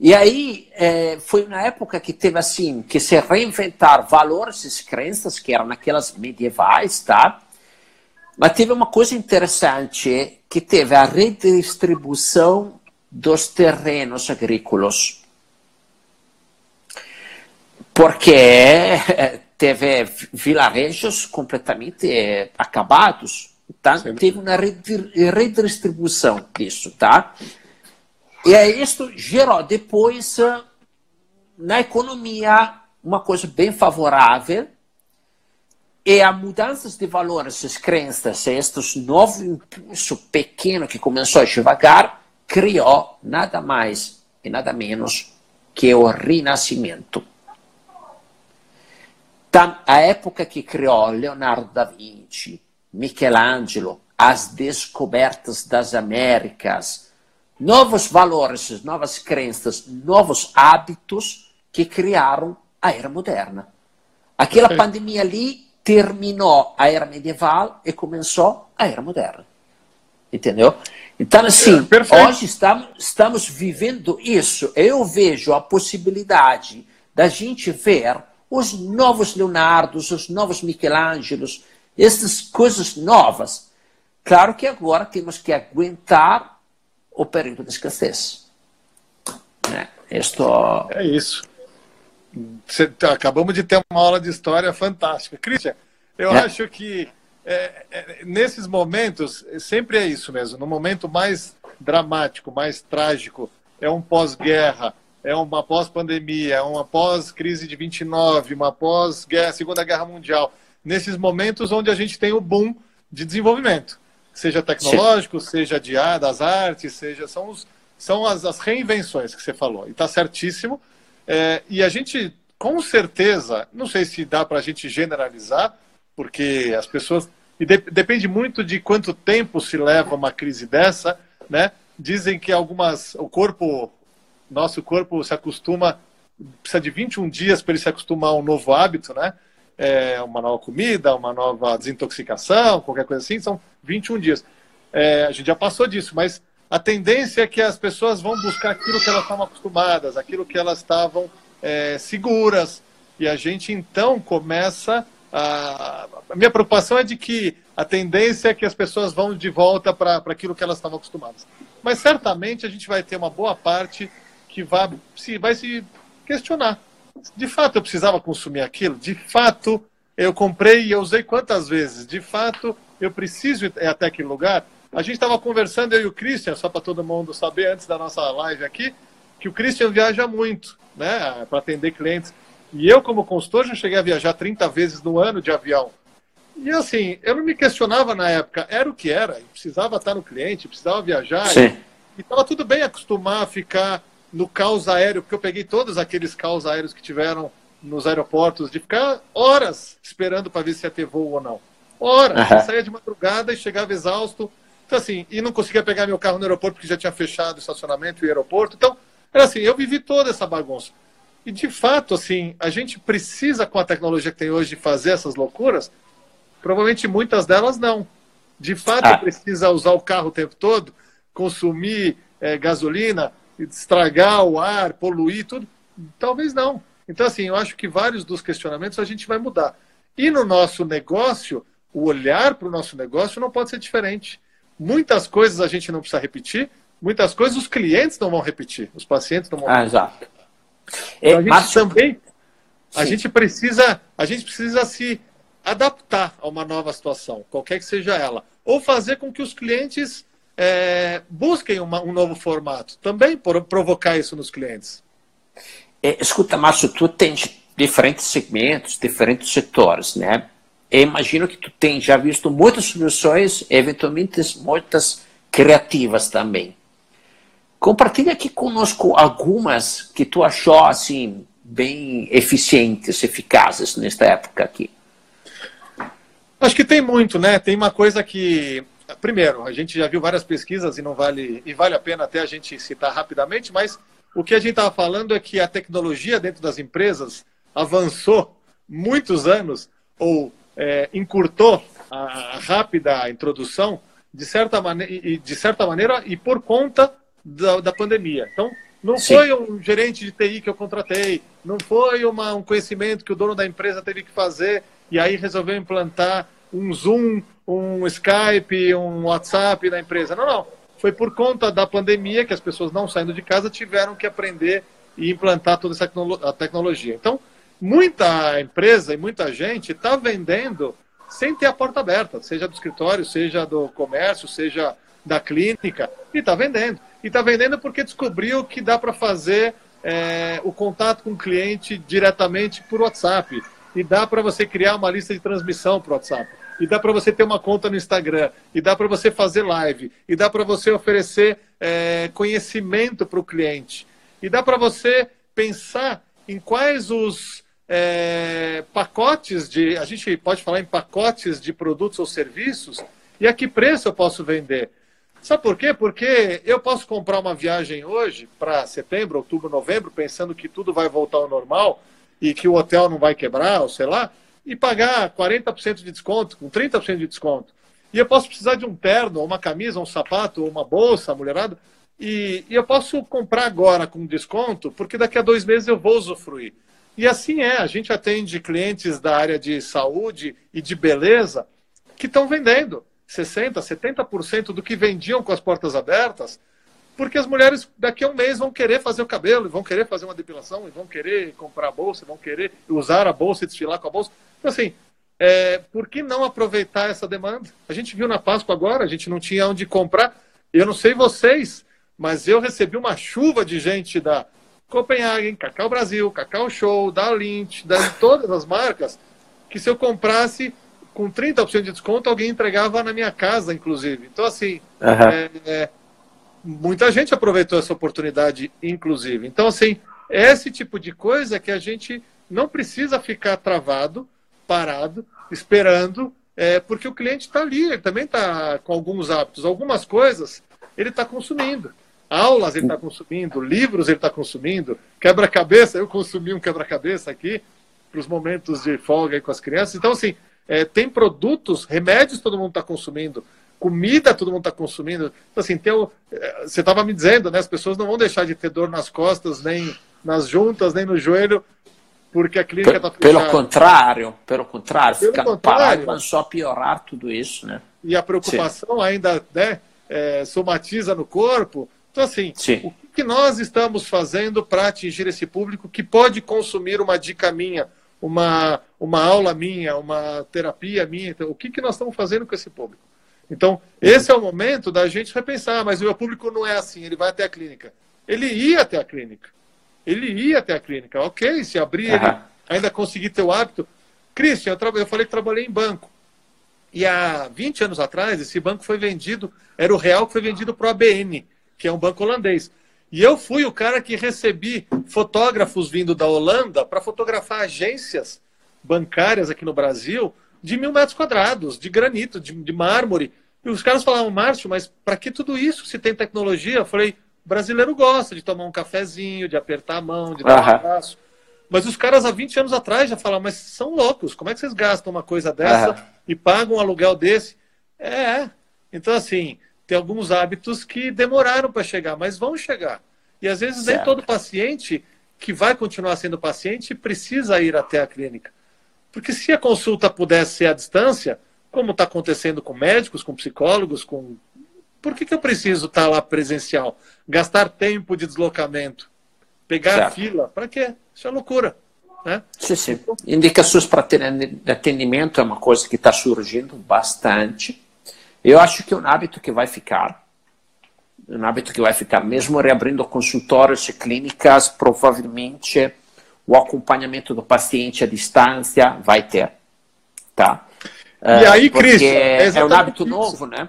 Speaker 2: E aí é, foi na época que teve assim que se reinventar valores e crenças que eram aquelas medievais, tá? Mas teve uma coisa interessante que teve a redistribuição dos terrenos agrícolas. Porque é, teve vilarejos completamente eh, acabados, tá? teve uma redistribuição disso, tá? E isso gerou depois eh, na economia uma coisa bem favorável e a mudanças de valores, as crenças, estes novo impulso pequeno que começou a devagar, criou nada mais e nada menos que o renascimento. A época que criou Leonardo da Vinci, Michelangelo, as descobertas das Américas, novos valores, novas crenças, novos hábitos que criaram a era moderna. Aquela pandemia ali terminou a era medieval e começou a era moderna. Entendeu? Então, assim, é, hoje estamos, estamos vivendo isso. Eu vejo a possibilidade da gente ver os novos Leonardos, os novos Michelangelos, essas coisas novas. Claro que agora temos que aguentar o período de escassez.
Speaker 3: Né? Isto... É isso. Acabamos de ter uma aula de história fantástica. Christian, eu é. acho que é, é, nesses momentos, sempre é isso mesmo. No momento mais dramático, mais trágico, é um pós-guerra, é uma pós-pandemia, é uma pós-crise de 29, uma pós-segunda guerra mundial, nesses momentos onde a gente tem o boom de desenvolvimento, seja tecnológico, Sim. seja de das artes, seja são, os, são as, as reinvenções que você falou. E está certíssimo. É, e a gente, com certeza, não sei se dá para a gente generalizar, porque as pessoas. E de, depende muito de quanto tempo se leva uma crise dessa, né? Dizem que algumas. O corpo nosso corpo se acostuma, precisa de 21 dias para ele se acostumar a um novo hábito, né? É, uma nova comida, uma nova desintoxicação, qualquer coisa assim, são 21 dias. É, a gente já passou disso, mas a tendência é que as pessoas vão buscar aquilo que elas estavam acostumadas, aquilo que elas estavam é, seguras, e a gente então começa a... a minha preocupação é de que a tendência é que as pessoas vão de volta para aquilo que elas estavam acostumadas. Mas certamente a gente vai ter uma boa parte que vai se, vai se questionar. De fato, eu precisava consumir aquilo? De fato, eu comprei e eu usei quantas vezes? De fato, eu preciso ir até aquele lugar? A gente estava conversando, eu e o Christian, só para todo mundo saber, antes da nossa live aqui, que o Christian viaja muito, né, para atender clientes. E eu, como consultor, já cheguei a viajar 30 vezes no ano de avião. E assim, eu não me questionava na época, era o que era, precisava estar no cliente, precisava viajar. Sim. E estava tudo bem acostumar a ficar no caos aéreo, porque eu peguei todos aqueles caos aéreos que tiveram nos aeroportos, de ficar horas esperando para ver se ia ter voo ou não. Horas. Uhum. Eu saía de madrugada e chegava exausto. Então, assim, e não conseguia pegar meu carro no aeroporto porque já tinha fechado o estacionamento e o aeroporto. Então, era assim, eu vivi toda essa bagunça. E de fato, assim, a gente precisa, com a tecnologia que tem hoje, fazer essas loucuras? Provavelmente muitas delas não. De fato, ah. precisa usar o carro o tempo todo, consumir é, gasolina, estragar o ar, poluir, tudo? Talvez não. Então, assim, eu acho que vários dos questionamentos a gente vai mudar. E no nosso negócio, o olhar para o nosso negócio não pode ser diferente. Muitas coisas a gente não precisa repetir, muitas coisas os clientes não vão repetir, os pacientes não vão
Speaker 2: ah, Exato.
Speaker 3: Então, a gente Mas... também a gente precisa a gente precisa se adaptar a uma nova situação, qualquer que seja ela, ou fazer com que os clientes é, busquem uma, um novo formato, também por provocar isso nos clientes.
Speaker 2: É, escuta, Márcio, tu tens diferentes segmentos, diferentes setores, né? Eu imagino que tu tens já visto muitas soluções, eventualmente muitas criativas também. Compartilha aqui conosco algumas que tu achou assim bem eficientes, eficazes nesta época aqui.
Speaker 3: Acho que tem muito, né? Tem uma coisa que, primeiro, a gente já viu várias pesquisas e não vale e vale a pena até a gente citar rapidamente, mas o que a gente estava falando é que a tecnologia dentro das empresas avançou muitos anos ou é, encurtou a rápida introdução de certa, maneira, de certa maneira e por conta da, da pandemia. Então, não Sim. foi um gerente de TI que eu contratei, não foi uma, um conhecimento que o dono da empresa teve que fazer e aí resolveu implantar um Zoom, um Skype, um WhatsApp na empresa. Não, não. Foi por conta da pandemia que as pessoas não saindo de casa tiveram que aprender e implantar toda essa tecnologia. Então, muita empresa e muita gente está vendendo sem ter a porta aberta, seja do escritório, seja do comércio, seja da clínica, e está vendendo. E está vendendo porque descobriu que dá para fazer é, o contato com o cliente diretamente por WhatsApp. E dá para você criar uma lista de transmissão para WhatsApp. E dá para você ter uma conta no Instagram. E dá para você fazer live. E dá para você oferecer é, conhecimento para o cliente. E dá para você pensar em quais os é, pacotes de. A gente pode falar em pacotes de produtos ou serviços e a que preço eu posso vender. Sabe por quê? Porque eu posso comprar uma viagem hoje para setembro, outubro, novembro, pensando que tudo vai voltar ao normal e que o hotel não vai quebrar, ou sei lá, e pagar 40% de desconto, com 30% de desconto. E eu posso precisar de um terno, uma camisa, um sapato, uma bolsa, mulherada, e, e eu posso comprar agora com desconto, porque daqui a dois meses eu vou usufruir. E assim é, a gente atende clientes da área de saúde e de beleza que estão vendendo. 60%, 70% do que vendiam com as portas abertas, porque as mulheres daqui a um mês vão querer fazer o cabelo, vão querer fazer uma depilação, vão querer comprar a bolsa, vão querer usar a bolsa e desfilar com a bolsa. Então, assim, é, por que não aproveitar essa demanda? A gente viu na Páscoa agora, a gente não tinha onde comprar. Eu não sei vocês, mas eu recebi uma chuva de gente da Copenhagen, Cacau Brasil, Cacau Show, da Lynch, de todas as marcas, que se eu comprasse com 30% de desconto, alguém entregava na minha casa, inclusive. Então, assim, uhum. é, é, muita gente aproveitou essa oportunidade, inclusive. Então, assim, é esse tipo de coisa que a gente não precisa ficar travado, parado, esperando, é, porque o cliente está ali, ele também está com alguns hábitos. Algumas coisas ele está consumindo. Aulas ele está consumindo, livros ele está consumindo, quebra-cabeça, eu consumi um quebra-cabeça aqui para os momentos de folga com as crianças. Então, assim, é, tem produtos, remédios todo mundo está consumindo, comida todo mundo está consumindo. Então, assim, tem o, é, você estava me dizendo, né? As pessoas não vão deixar de ter dor nas costas, nem nas juntas, nem no joelho, porque a clínica está
Speaker 2: fechada. Pelo contrário, pelo contrário, pelo contrário, parado vai só piorar tudo isso, né?
Speaker 3: E a preocupação Sim. ainda, né? É, somatiza no corpo. Então, assim, Sim. o que nós estamos fazendo para atingir esse público que pode consumir uma dica minha, uma, uma aula minha, uma terapia minha. Então, o que, que nós estamos fazendo com esse público? Então, esse é o momento da gente repensar, mas o meu público não é assim, ele vai até a clínica. Ele ia até a clínica. Ele ia até a clínica. Ok, se abrir, uhum. ele ainda conseguir ter o hábito. Christian, eu, eu falei que trabalhei em banco. E há 20 anos atrás, esse banco foi vendido, era o real que foi vendido para o ABN, que é um banco holandês. E eu fui o cara que recebi fotógrafos vindo da Holanda para fotografar agências bancárias aqui no Brasil de mil metros quadrados, de granito, de, de mármore. E os caras falavam, Márcio, mas para que tudo isso se tem tecnologia? Eu falei, brasileiro gosta de tomar um cafezinho, de apertar a mão, de dar um abraço. Mas os caras há 20 anos atrás já falavam, mas são loucos, como é que vocês gastam uma coisa dessa uhum. e pagam um aluguel desse? É, então assim, tem alguns hábitos que demoraram para chegar, mas vão chegar. E às vezes certo. nem todo paciente que vai continuar sendo paciente precisa ir até a clínica. Porque se a consulta pudesse ser à distância, como está acontecendo com médicos, com psicólogos, com. Por que, que eu preciso estar tá lá presencial? Gastar tempo de deslocamento? Pegar certo. fila? Para quê? Isso é loucura. Né?
Speaker 2: Sim, sim. Indicações para atendimento é uma coisa que está surgindo bastante. Eu acho que é um hábito que vai ficar. Um hábito que vai ficar. Mesmo reabrindo consultórios e clínicas, provavelmente o acompanhamento do paciente à distância vai ter. Tá?
Speaker 3: E aí, é, Cris, é,
Speaker 2: é um hábito isso. novo, né?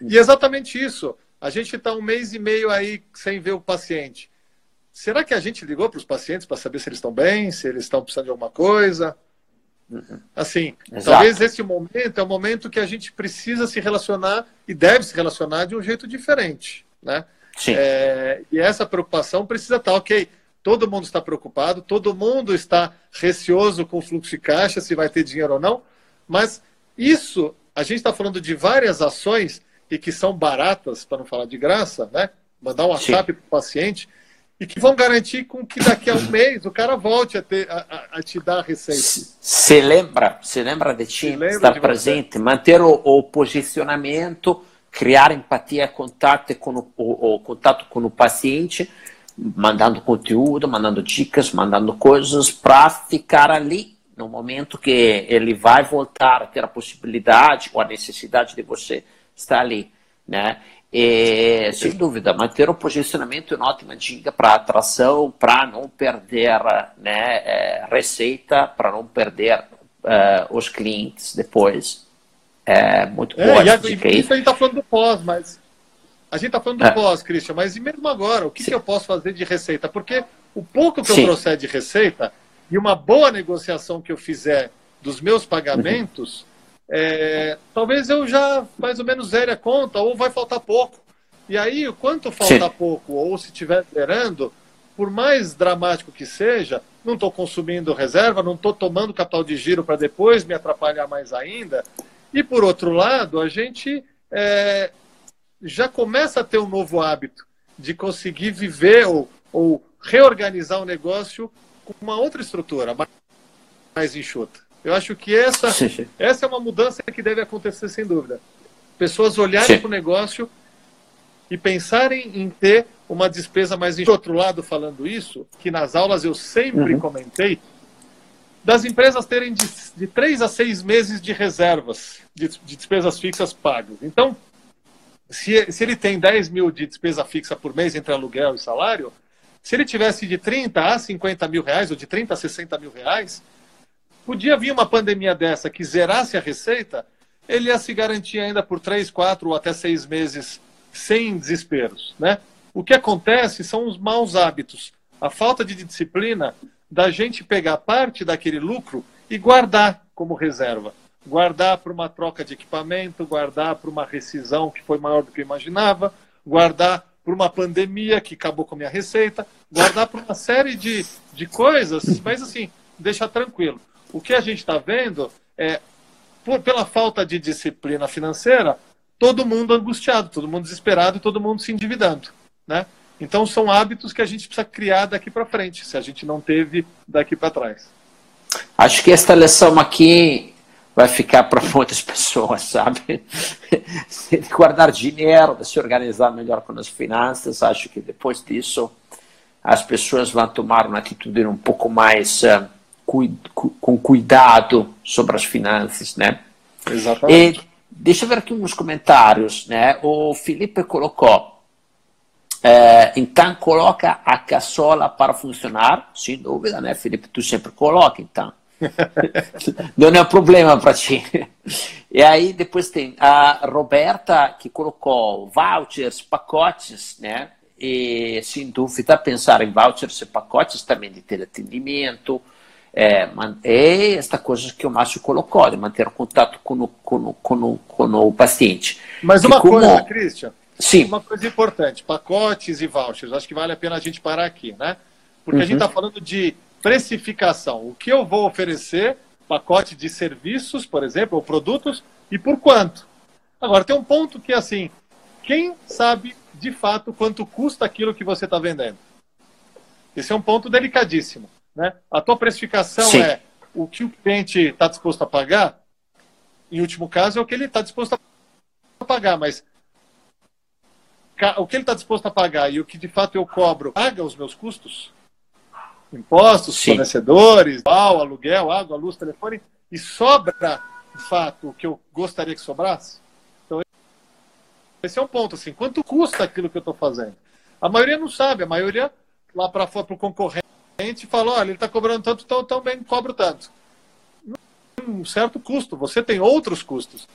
Speaker 3: E exatamente isso. A gente está um mês e meio aí sem ver o paciente. Será que a gente ligou para os pacientes para saber se eles estão bem, se eles estão precisando de alguma coisa? Assim, Exato. talvez esse momento é o momento que a gente precisa se relacionar e deve se relacionar de um jeito diferente, né?
Speaker 2: Sim.
Speaker 3: É, e essa preocupação precisa estar, ok, todo mundo está preocupado, todo mundo está receoso com o fluxo de caixa, se vai ter dinheiro ou não, mas isso, a gente está falando de várias ações e que são baratas, para não falar de graça, né? Mandar um WhatsApp para o paciente e que vão garantir com que daqui a um mês o cara volte a, ter, a, a te dar a receita.
Speaker 2: Se lembra, se lembra de ti, estar presente, manter o, o, posicionamento, criar empatia, contato com o, o, o contato com o paciente mandando conteúdo, mandando dicas, mandando coisas para ficar ali no momento que ele vai voltar a ter a possibilidade ou a necessidade de você estar ali, né? E, sem dúvida, manter o posicionamento é uma ótima dica para atração, para não perder né, é, receita, para não perder uh, os clientes depois. É muito
Speaker 3: é, boa. E a, isso a gente está falando do pós, mas a gente está falando do é. pós, Christian, mas e mesmo agora, o que, que, eu posso fazer de receita? Porque o pouco que Sim. eu trouxer de receita e uma boa negociação que eu fizer dos meus pagamentos, uhum. É, talvez eu já mais ou menos zere a conta, ou vai faltar pouco. E aí, o quanto falta Sim. pouco, ou se estiver zerando, por mais dramático que seja, não estou consumindo reserva, não estou tomando capital de giro para depois me atrapalhar mais ainda. E por outro lado, a gente é, já começa a ter um novo hábito de conseguir viver ou, ou reorganizar o negócio com uma outra estrutura, mais enxuta. Eu acho que essa, essa é uma mudança que deve acontecer sem dúvida. Pessoas olharem para o negócio e pensarem em ter uma despesa mais enxuta. outro lado, falando isso, que nas aulas eu sempre uhum. comentei, das empresas terem de, de três a seis meses de reservas de, de despesas fixas pagas. Então, se, se ele tem 10 mil de despesa fixa por mês entre aluguel e salário, se ele tivesse de 30 a 50 mil reais, ou de 30 a 60 mil reais, podia vir uma pandemia dessa que zerasse a receita, ele ia se garantir ainda por 3, 4 ou até 6 meses sem desesperos. Né? O que acontece são os maus hábitos, a falta de disciplina da gente pegar parte daquele lucro e guardar como reserva guardar para uma troca de equipamento, guardar para uma rescisão que foi maior do que eu imaginava, guardar para uma pandemia que acabou com a minha receita, guardar para uma série de, de coisas, mas assim, deixa tranquilo. O que a gente está vendo é, por, pela falta de disciplina financeira, todo mundo angustiado, todo mundo desesperado todo mundo se endividando. Né? Então são hábitos que a gente precisa criar daqui para frente, se a gente não teve daqui para trás.
Speaker 2: Acho que esta lição aqui vai ficar para muitas [laughs] pessoas, sabe? [laughs] guardar dinheiro, de se organizar melhor com as finanças. Acho que depois disso as pessoas vão tomar uma atitude um pouco mais uh, cu com cuidado sobre as finanças, né?
Speaker 3: Exatamente. E,
Speaker 2: deixa eu ver aqui uns comentários, né? O Felipe colocou. É, então coloca a caçola para funcionar, sem dúvida, né, Felipe? Tu sempre coloca, então. [laughs] não é um problema para ti. E aí depois tem a Roberta que colocou vouchers, pacotes, né? E sem dúvida pensar em vouchers e pacotes também de ter atendimento, é, é esta coisa que o Márcio colocou, de manter o contato com o, com o, com o, com o paciente.
Speaker 3: Mas uma como... coisa, Christian,
Speaker 2: Sim.
Speaker 3: uma coisa importante, pacotes e vouchers, acho que vale a pena a gente parar aqui, né? Porque uhum. a gente está uhum. falando de precificação. O que eu vou oferecer, pacote de serviços, por exemplo, ou produtos, e por quanto. Agora, tem um ponto que é assim, quem sabe de fato quanto custa aquilo que você está vendendo? Esse é um ponto delicadíssimo. Né? A tua precificação Sim. é o que o cliente está disposto a pagar, em último caso, é o que ele está disposto a pagar, mas o que ele está disposto a pagar e o que de fato eu cobro paga os meus custos? Impostos, Sim. fornecedores, aluguel, água, luz, telefone, e sobra, de fato, o que eu gostaria que sobrasse? Então, esse é um ponto, assim, quanto custa aquilo que eu estou fazendo? A maioria não sabe, a maioria lá para fora, para o concorrente, fala, olha, ele está cobrando tanto, então também cobro tanto. Um certo custo, você tem outros custos.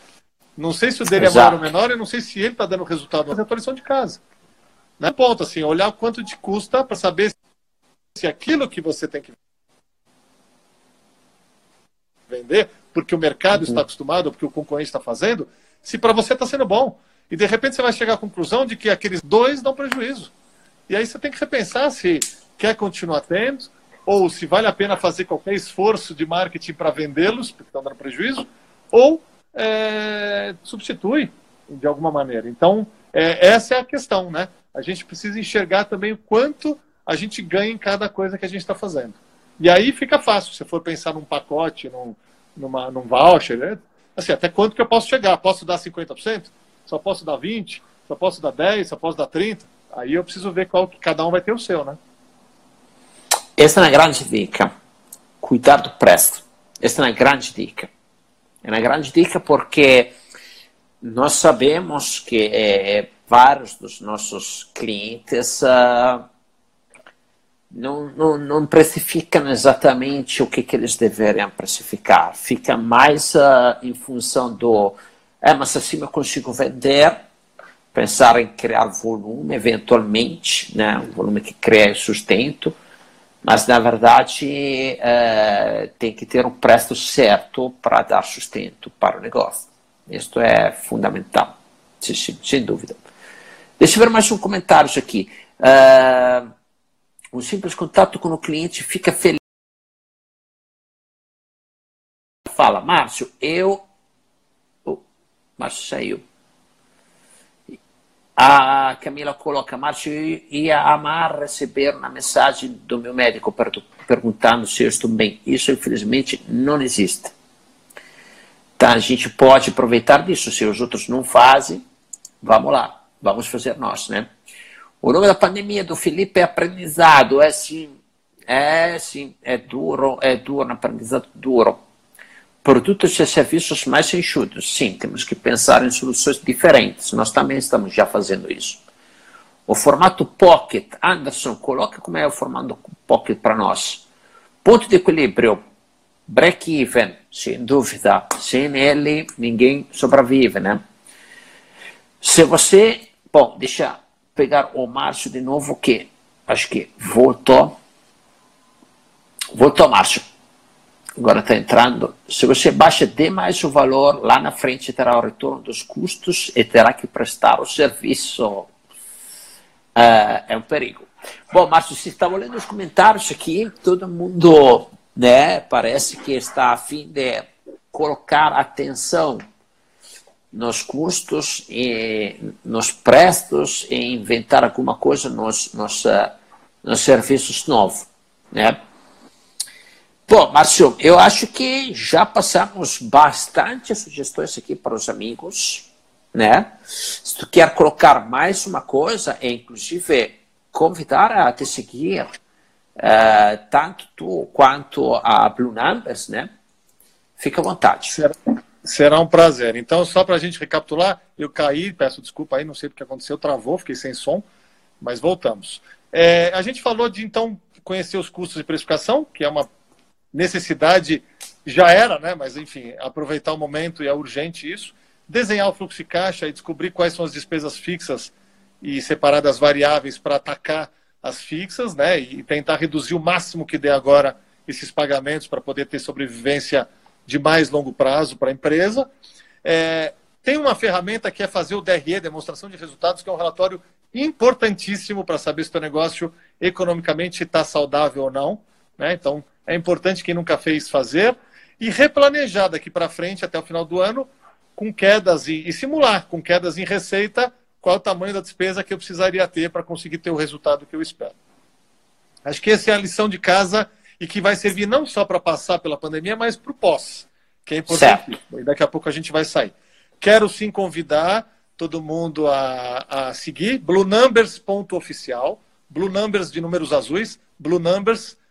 Speaker 3: Não sei se o dele Exato. é maior ou menor, eu não sei se ele está dando resultado, mas é a lição de casa. Né? Ponto, assim, olhar quanto te custa para saber se aquilo que você tem que vender, porque o mercado uhum. está acostumado, porque o concorrente está fazendo, se para você está sendo bom. E de repente você vai chegar à conclusão de que aqueles dois dão prejuízo. E aí você tem que repensar se quer continuar tendo, ou se vale a pena fazer qualquer esforço de marketing para vendê-los, porque estão dando prejuízo, ou é, substitui de alguma maneira. Então, é, essa é a questão, né? A gente precisa enxergar também o quanto a gente ganha em cada coisa que a gente está fazendo. E aí fica fácil, se for pensar num pacote, num, numa, num voucher, né? assim, até quanto que eu posso chegar? Posso dar 50%? Só posso dar 20%? Só posso dar 10%? Só posso dar 30%? Aí eu preciso ver qual que cada um vai ter o seu, né?
Speaker 2: Essa é uma grande dica. Cuidar do preço. Essa é uma grande dica. É uma grande dica porque nós sabemos que é, vários dos nossos clientes uh, não, não, não, precificam exatamente o que, que eles deveriam precificar. Fica mais uh, em função do, é, mas assim eu consigo vender, pensar em criar volume, eventualmente, né, um volume que cria sustento, mas na verdade é, tem que ter um preço certo para dar sustento para o negócio. Isto é fundamental, sem, sem dúvida. Deixa eu ver mais um comentário aqui. Uh, um simples contato com o cliente fica feliz. Fala, Márcio, eu. Oh, Márcio saiu. A Camila coloca, Márcio, eu ia amar receber uma mensagem do meu médico perguntando se eu estou bem. Isso, infelizmente, não existe. Tá, a gente pode aproveitar disso. Se os outros não fazem, vamos lá, vamos fazer nós, né? O nome da pandemia do Felipe é aprendizado. É sim, é sim, é duro, é duro, aprendizado duro produtos e serviços mais enxutos. Sim, temos que pensar em soluções diferentes. Nós também estamos já fazendo isso. O formato Pocket, Anderson, coloca como é o formato Pocket para nós. Ponto de equilíbrio, break-even, sem dúvida. Sem ele, ninguém sobrevive, né? Se você. Bom, deixa pegar o Márcio de novo, que acho que voltou. Voltou, Márcio agora está entrando, se você baixa demais o valor, lá na frente terá o retorno dos custos e terá que prestar o serviço. Uh, é um perigo. Bom, Márcio, se está olhando os comentários aqui, todo mundo né, parece que está a fim de colocar atenção nos custos, e nos prestos e inventar alguma coisa nos, nos, uh, nos serviços novos. Né? Bom, Márcio, eu acho que já passamos bastante sugestões aqui para os amigos, né? Se tu quer colocar mais uma coisa, é inclusive convidar a te seguir, uh, tanto tu quanto a Blue Numbers, né? Fica à vontade.
Speaker 3: Será, um prazer. Então, só para a gente recapitular, eu caí, peço desculpa aí, não sei o que aconteceu, travou, fiquei sem som, mas voltamos. É, a gente falou de, então, conhecer os custos de precificação, que é uma necessidade já era, né? Mas enfim, aproveitar o momento e é urgente isso. Desenhar o fluxo de caixa e descobrir quais são as despesas fixas e separar das variáveis para atacar as fixas, né? E tentar reduzir o máximo que der agora esses pagamentos para poder ter sobrevivência de mais longo prazo para a empresa. É, tem uma ferramenta que é fazer o DRE, demonstração de resultados, que é um relatório importantíssimo para saber se o negócio economicamente está saudável ou não Né? Então, é importante quem nunca fez fazer e replanejar daqui para frente até o final do ano com quedas e, e, simular com quedas em receita qual é o tamanho da despesa que eu precisaria ter para conseguir ter o resultado que eu espero. Acho que essa é a lição de casa e que vai servir não só para passar pela pandemia, mas para o pós, que é importante. Certo. E daqui a pouco a gente vai sair. Quero sim convidar todo mundo a, a seguir bluenumbers.oficial, Blue Numbers de números azuis, bluenumbers.oficial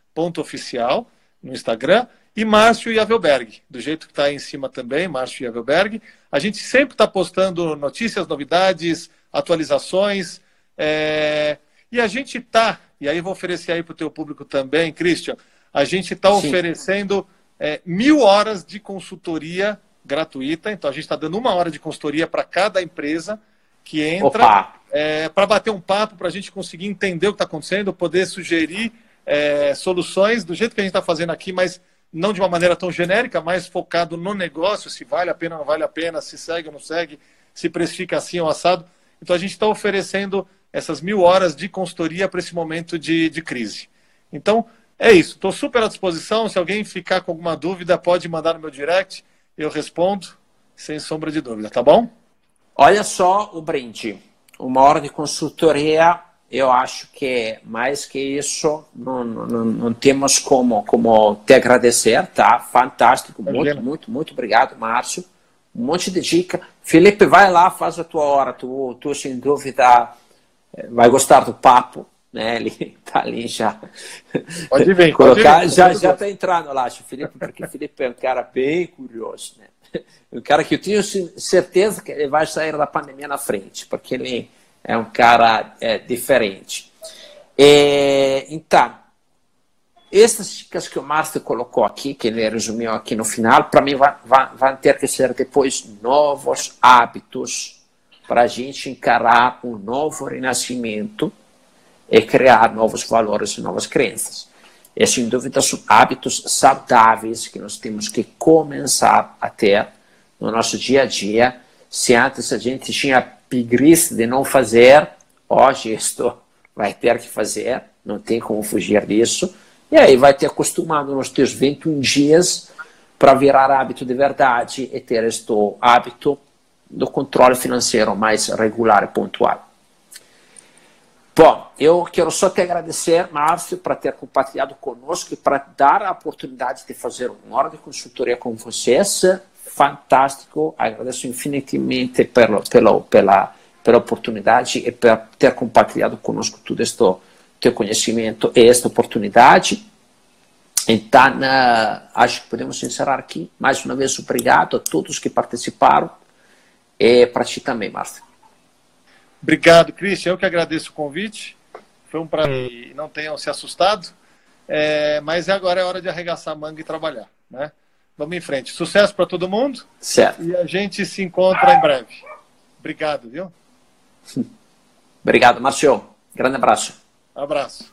Speaker 3: no Instagram e Márcio Yavelberg, do jeito que está aí em cima também, Márcio Yavelberg. A gente sempre está postando notícias, novidades, atualizações. É... E a gente está, e aí vou oferecer aí para o teu público também, Christian, a gente está oferecendo é, mil horas de consultoria gratuita. Então a gente está dando uma hora de consultoria para cada empresa que entra é, para bater um papo, para a gente conseguir entender o que está acontecendo, poder sugerir é, soluções do jeito que a gente está fazendo aqui, mas não de uma maneira tão genérica, mais focado no negócio, se vale a pena ou não vale a pena, se segue ou não segue, se precifica assim ou assado. Então a gente está oferecendo essas mil horas de consultoria para esse momento de, de crise. Então, é isso. Estou super à disposição. Se alguém ficar com alguma dúvida, pode mandar no meu direct eu respondo sem sombra de dúvida, tá bom?
Speaker 2: Olha só o brinde. Uma hora de consultoria, eu acho que mais que isso, não, não, não temos como, como te agradecer, tá? Fantástico, muito, muito, muito obrigado, Márcio. Um monte de dica. Felipe, vai lá, faz a tua hora. Tu, tu sem dúvida, eh, vai gostar do papo né? Ele [laughs] tá ali já.
Speaker 3: Pode vir, [laughs]
Speaker 2: colocar,
Speaker 3: pode vir,
Speaker 2: já já tá entrando lá, acho, Felipe, porque o Felipe é um cara bem curioso, né? [laughs] Um cara que eu tenho certeza que ele vai sair da pandemia na frente, porque ele é um cara é, diferente. É, então, essas dicas que o Márcio colocou aqui, que ele resumiu aqui no final, para mim vão ter que ser depois novos hábitos para a gente encarar um novo renascimento é criar novos valores e novas crenças. E, sem dúvida, são hábitos saudáveis que nós temos que começar a ter no nosso dia a dia. Se antes a gente tinha preguiça de não fazer, hoje isto vai ter que fazer, não tem como fugir disso. E aí vai ter acostumado nos teus 21 dias para virar hábito de verdade e ter este hábito do controle financeiro mais regular e pontual. Bom, eu quero só te agradecer, Márcio, para ter compartilhado conosco e para dar a oportunidade de fazer uma hora de consultoria com vocês. Fantástico, agradeço infinitamente pela, pela, pela, pela oportunidade e por ter compartilhado conosco todo este teu conhecimento e esta oportunidade. Então, uh, acho que podemos encerrar aqui. Mais uma vez, obrigado a todos que participaram e para ti também, Márcio.
Speaker 3: Obrigado, Christian. Eu que agradeço o convite. Foi um prazer. Não tenham se assustado. É, mas agora é hora de arregaçar a manga e trabalhar. Né? Vamos em frente. Sucesso para todo mundo.
Speaker 2: Certo.
Speaker 3: E a gente se encontra em breve. Obrigado, viu? [laughs]
Speaker 2: Obrigado, Márcio. Grande abraço.
Speaker 3: Abraço.